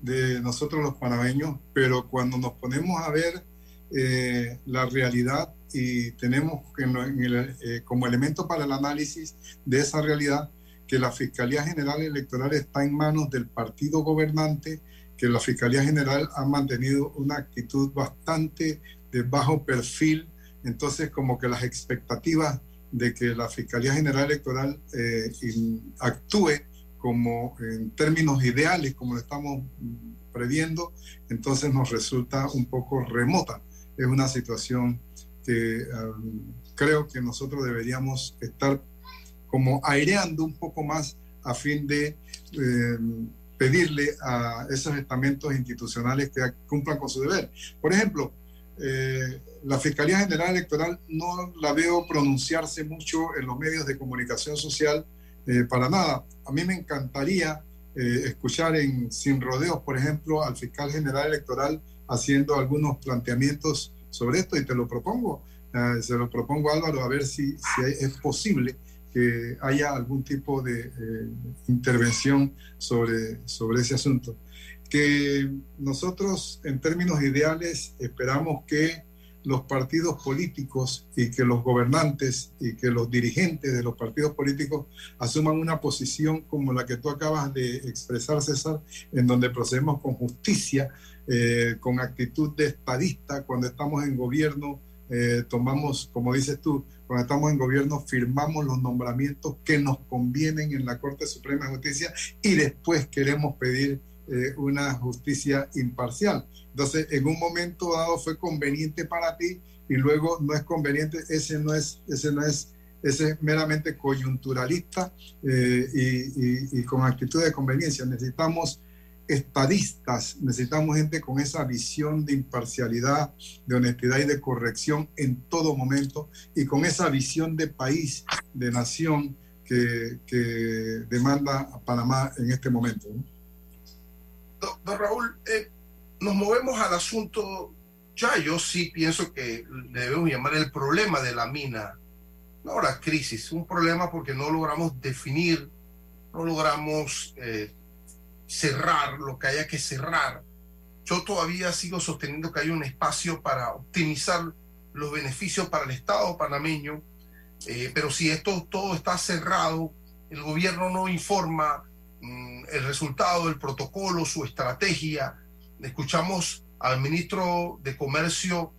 de nosotros los panameños, pero cuando nos ponemos a ver eh, la realidad y tenemos eh, como elemento para el análisis de esa realidad que la Fiscalía General Electoral está en manos del partido gobernante que la Fiscalía General ha mantenido una actitud bastante de bajo perfil, entonces como que las expectativas de que la Fiscalía General Electoral eh, actúe como en términos ideales, como lo estamos previendo, entonces nos resulta un poco remota. Es una situación que creo que nosotros deberíamos estar como aireando un poco más a fin de eh, pedirle a esos estamentos institucionales que cumplan con su deber. Por ejemplo, eh, la Fiscalía General Electoral no la veo pronunciarse mucho en los medios de comunicación social eh, para nada. A mí me encantaría eh, escuchar en Sin Rodeos, por ejemplo, al fiscal general electoral haciendo algunos planteamientos sobre esto y te lo propongo. se lo propongo Álvaro a ver si, es posible que haya algún tipo de intervención sobre, sobre ese asunto. Que nosotros, en términos ideales, esperamos que los partidos políticos y que los gobernantes y que los dirigentes de los partidos políticos asuman una posición como la que tú acabas de expresar, César, en donde procedemos con justicia, eh, con actitud de estadista, cuando estamos en gobierno, eh, tomamos, como dices tú, cuando estamos en gobierno, firmamos los nombramientos que nos convienen en la Corte Suprema de Justicia y después queremos pedir eh, una justicia imparcial. Entonces, en un momento dado fue conveniente para ti y luego no es conveniente, ese no es, ese no es, ese meramente coyunturalista eh, y, con actitud de conveniencia. Necesitamos estadistas, necesitamos gente con esa visión de imparcialidad, de honestidad y de corrección en todo momento y con esa visión de país, de nación que demanda a Panamá en este momento. Don, Raúl, eh, nos movemos al asunto, ya yo sí pienso que debemos llamar el problema de la mina, no la crisis, un problema porque no logramos definir, no logramos... Eh, cerrar lo que haya que cerrar. Yo todavía sigo sosteniendo que hay un espacio para optimizar los beneficios para el Estado panameño, eh, pero si esto todo está cerrado, el gobierno no informa el resultado del protocolo, su estrategia. Escuchamos al ministro de Comercio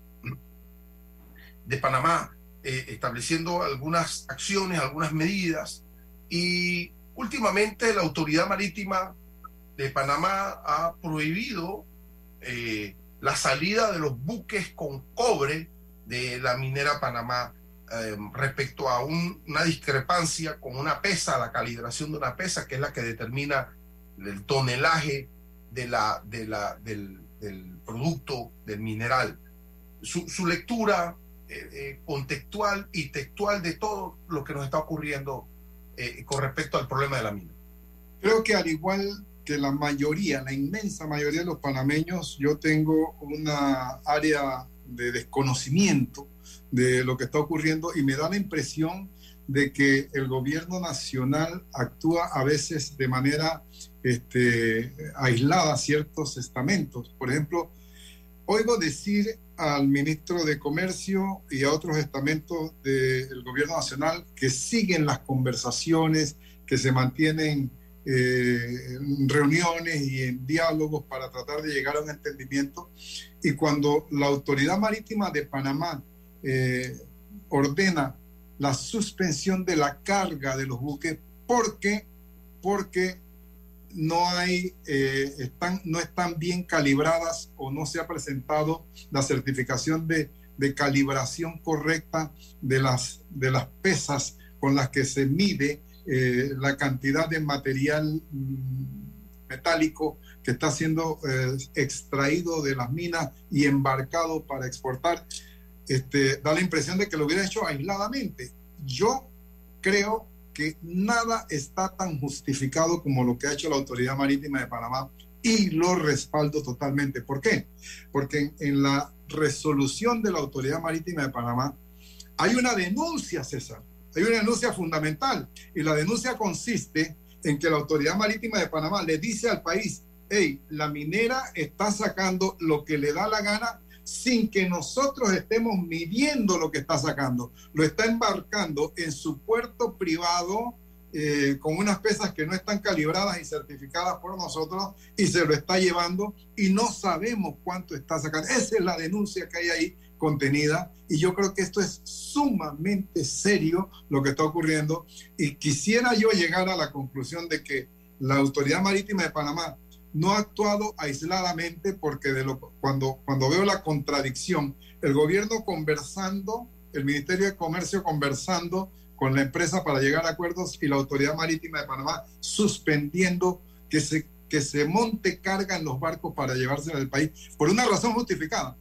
de Panamá eh, estableciendo algunas acciones, algunas medidas, y últimamente la autoridad marítima de Panamá ha prohibido eh, la salida de los buques con cobre de la minera Panamá eh, respecto a una discrepancia con una pesa, la calibración de una pesa, que es la que determina el tonelaje de la, de la, del, producto, del mineral. Su, lectura eh, contextual y textual de todo lo que nos está ocurriendo con respecto al problema de la mina. Creo que al igual que la mayoría, la inmensa mayoría de los panameños, yo tengo una área de desconocimiento de lo que está ocurriendo y me da la impresión de que el gobierno nacional actúa a veces de manera este, aislada ciertos estamentos. Por ejemplo, oigo decir al ministro de Comercio y a otros estamentos del gobierno nacional que siguen las conversaciones, que se mantienen eh, reuniones y en diálogos para tratar de llegar a un entendimiento. Y cuando la Autoridad Marítima de Panamá eh, ordena la suspensión de la carga de los buques. Porque, porque no hay, eh, están, no están bien calibradas o no se ha presentado la certificación de, de calibración correcta de las, de las pesas con las que se mide eh, la cantidad de material mm, metálico que está siendo extraído de las minas y embarcado para exportar, este, da la impresión de que lo hubiera hecho aisladamente. Yo creo que nada está tan justificado como lo que ha hecho la Autoridad Marítima de Panamá y lo respaldo totalmente. ¿Por qué? Porque en la resolución de la Autoridad Marítima de Panamá hay una denuncia, César, hay una denuncia fundamental y la denuncia consiste en que la Autoridad Marítima de Panamá le dice al país, hey, la minera está sacando lo que le da la gana sin que nosotros estemos midiendo lo que está sacando. Lo está embarcando en su puerto privado eh, con unas pesas que no están calibradas y certificadas por nosotros y se lo está llevando y no sabemos cuánto está sacando. Esa es la denuncia que hay ahí contenida y yo creo que esto es sumamente serio lo que está ocurriendo y quisiera yo llegar a la conclusión de que la Autoridad Marítima de Panamá no ha actuado aisladamente porque cuando, cuando veo la contradicción, el gobierno conversando, el Ministerio de Comercio conversando con la empresa para llegar a acuerdos y la Autoridad Marítima de Panamá suspendiendo que se, que se monte carga en los barcos para llevársela al país por una razón justificada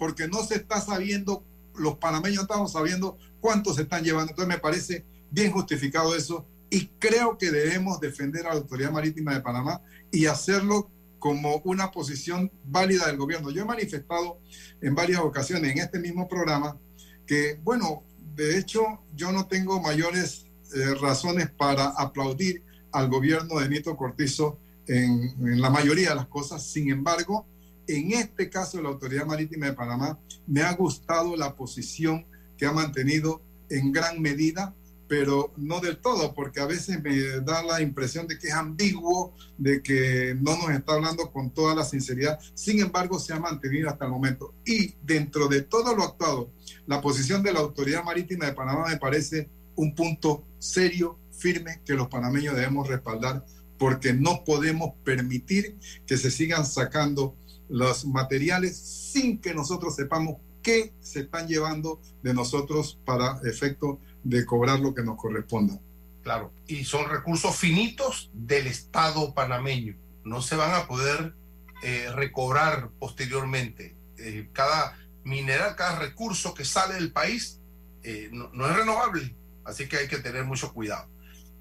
porque no se está sabiendo, los panameños estamos sabiendo cuánto se están llevando. Entonces me parece bien justificado eso y creo que debemos defender a la Autoridad Marítima de Panamá y hacerlo como una posición válida del gobierno. Yo he manifestado en varias ocasiones en este mismo programa que, bueno, de hecho yo no tengo mayores eh, razones para aplaudir al gobierno de Nito Cortizo en, en, la mayoría de las cosas. Sin embargo, en este caso de la Autoridad Marítima de Panamá, me ha gustado la posición que ha mantenido en gran medida, pero no del todo, porque a veces me da la impresión de que es ambiguo, de que no nos está hablando con toda la sinceridad. Sin embargo, se ha mantenido hasta el momento. Y dentro de todo lo actuado, la posición de la Autoridad Marítima de Panamá me parece un punto serio, firme, que los panameños debemos respaldar, porque no podemos permitir que se sigan sacando los materiales sin que nosotros sepamos qué se están llevando de nosotros para efecto de cobrar lo que nos corresponda. Claro, y son recursos finitos del Estado panameño. no se van a poder eh, recobrar posteriormente. Eh, cada mineral, cada recurso que sale del país eh, no, es renovable, así que hay que tener mucho cuidado.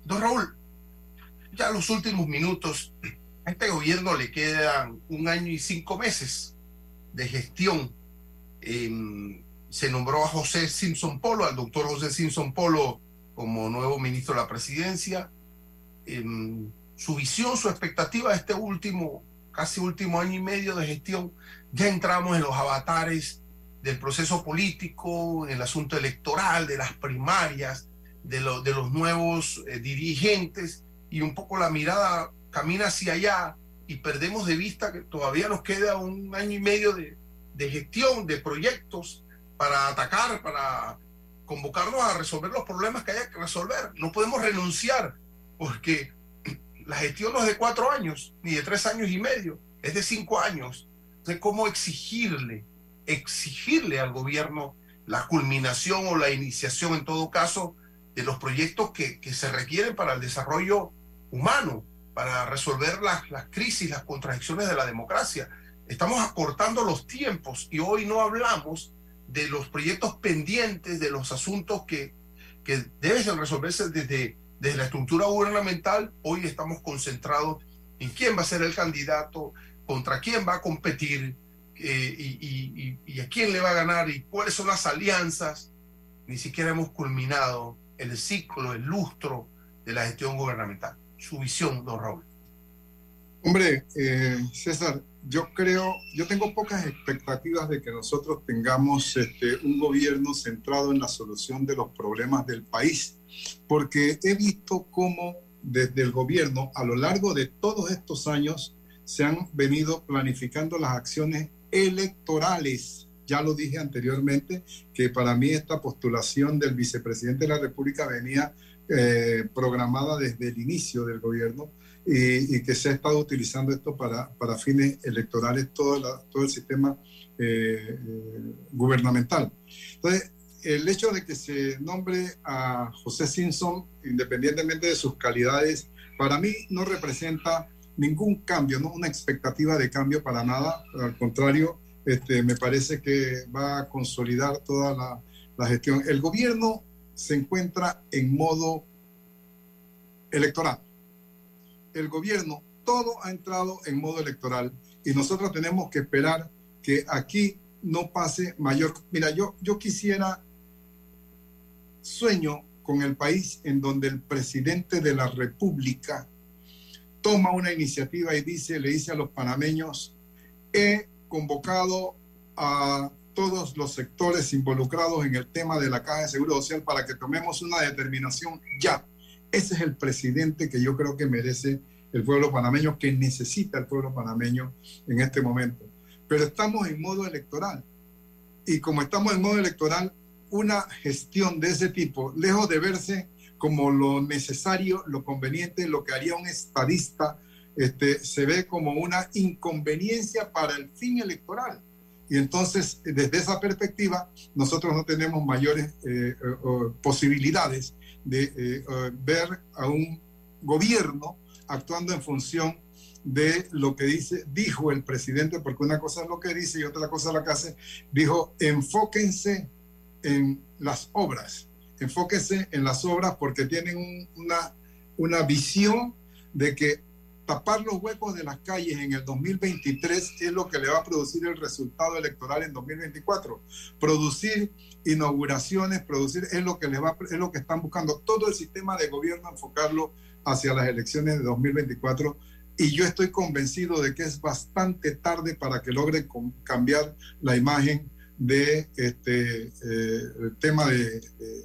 Don Raúl, ya los últimos minutos, [CLEARS THROAT] a este gobierno le quedan un año y cinco meses de gestión. Se nombró a José Simpson Polo, al doctor José Simpson Polo, como nuevo ministro de la presidencia. Eh, su visión, su expectativa de este último, casi último año y medio de gestión, ya entramos en los avatares del proceso político, en el asunto electoral, de las primarias, de, lo, de los nuevos eh, dirigentes, y un poco la mirada camina hacia allá y perdemos de vista que todavía nos queda un año y medio de, de gestión, de proyectos para atacar, para convocarnos a resolver los problemas que haya que resolver. No podemos renunciar porque la gestión no es de cuatro años, ni de tres años y medio, es de cinco años. Entonces, ¿cómo exigirle, exigirle al gobierno la culminación o la iniciación, en todo caso, de los proyectos que, que se requieren para el desarrollo humano, para resolver las, las crisis, las contradicciones de la democracia? Estamos acortando los tiempos y hoy no hablamos de los proyectos pendientes, de los asuntos que, que deben resolverse desde, desde la estructura gubernamental. Hoy estamos concentrados en quién va a ser el candidato, contra quién va a competir eh, y, y, y, a quién le va a ganar y cuáles son las alianzas. Ni siquiera hemos culminado el ciclo, el lustro de la gestión gubernamental. Su visión, don Raúl. Hombre, eh, César, yo creo, yo tengo pocas expectativas de que nosotros tengamos este, un gobierno centrado en la solución de los problemas del país, porque he visto cómo desde el gobierno a lo largo de todos estos años se han venido planificando las acciones electorales. Ya lo dije anteriormente, que para mí esta postulación del vicepresidente de la República venía eh, programada desde el inicio del gobierno y, y, que se ha estado utilizando esto para, para fines electorales, todo, la, todo el sistema eh, eh, gubernamental. Entonces, el hecho de que se nombre a José Simpson, independientemente de sus calidades, para mí no representa ningún cambio, no una expectativa de cambio para nada. Al contrario, este, me parece que va a consolidar toda la, la gestión. El gobierno se encuentra en modo electoral el gobierno, todo ha entrado en modo electoral y nosotros tenemos que esperar que aquí no pase mayor. Mira, yo, yo quisiera, sueño con el país en donde el presidente de la República toma una iniciativa y dice, le dice a los panameños, he convocado a todos los sectores involucrados en el tema de la Caja de Seguro Social para que tomemos una determinación ya ese es el presidente que yo creo que merece el pueblo panameño, que necesita el pueblo panameño en este momento. Pero estamos en modo electoral. Y como estamos en modo electoral, una gestión de ese tipo, lejos de verse como lo necesario, lo conveniente, lo que haría un estadista, este, se ve como una inconveniencia para el fin electoral. Y entonces, desde esa perspectiva, nosotros no tenemos mayores eh, eh, posibilidades de eh, ver a un gobierno actuando en función de lo que dice, dijo el presidente, porque una cosa es lo que dice y otra cosa es lo que hace, dijo, enfóquense en las obras, enfóquense en las obras porque tienen un, una, una visión de que tapar los huecos de las calles en el 2023 es lo que le va a producir el resultado electoral en 2024. Producir inauguraciones, producir es lo que le va es lo que están buscando todo el sistema de gobierno enfocarlo hacia las elecciones de 2024 y yo estoy convencido de que es bastante tarde para que logre cambiar la imagen de este eh, tema de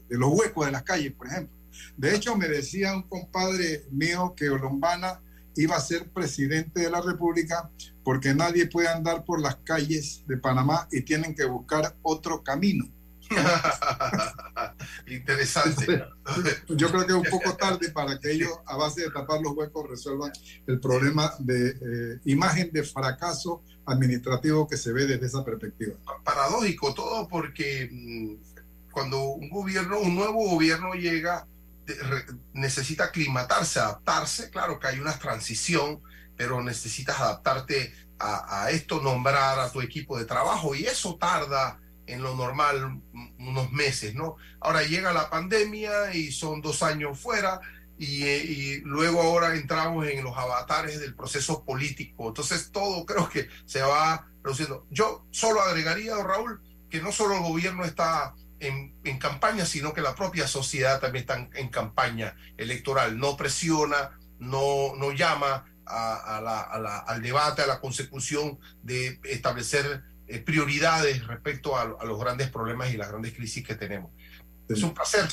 los huecos de las calles, por ejemplo. De hecho, me decía un compadre mío que Olombana iba a ser presidente de la República porque nadie puede andar por las calles de Panamá y tienen que buscar otro camino. [LAUGHS] Interesante. [LAUGHS] Yo creo que es un poco tarde para que ellos, a base de tapar los huecos, resuelvan el problema de eh, imagen de fracaso administrativo que se ve desde esa perspectiva. Paradójico todo porque mm, cuando un gobierno, un nuevo gobierno llega, necesita aclimatarse, adaptarse. Claro que hay una transición pero necesitas adaptarte a, a esto, nombrar a tu equipo de trabajo y eso tarda en lo normal unos meses, ¿no? Ahora llega la pandemia y son dos años fuera y, y, luego ahora entramos en los avatares del proceso político. Entonces todo creo que se va reduciendo. Yo solo agregaría, don Raúl, que no solo el gobierno está en, en campaña, sino que la propia sociedad también está en, campaña electoral. No presiona, no, no llama al debate, a la consecución de establecer eh, prioridades respecto a, a, los grandes problemas y las grandes crisis que tenemos. Es un placer,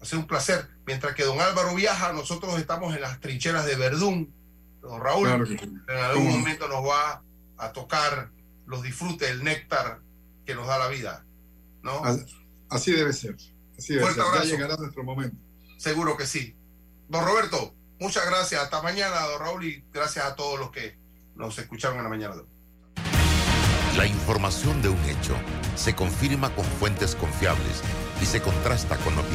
es un placer. Mientras que don Álvaro viaja, nosotros estamos en las trincheras de Verdún. Don Raúl, Claro que sí. en algún momento nos va a tocar los disfrutes, el néctar que nos da la vida. ¿no? As- Así debe ser. Así debe Fuerte ser. Ya llegará nuestro momento. Seguro que sí. Don Roberto, muchas gracias. Hasta mañana, don Raúl, y gracias a todos los que nos escucharon en la mañana de hoy. La información de un hecho se confirma con fuentes confiables y se contrasta con opiniones.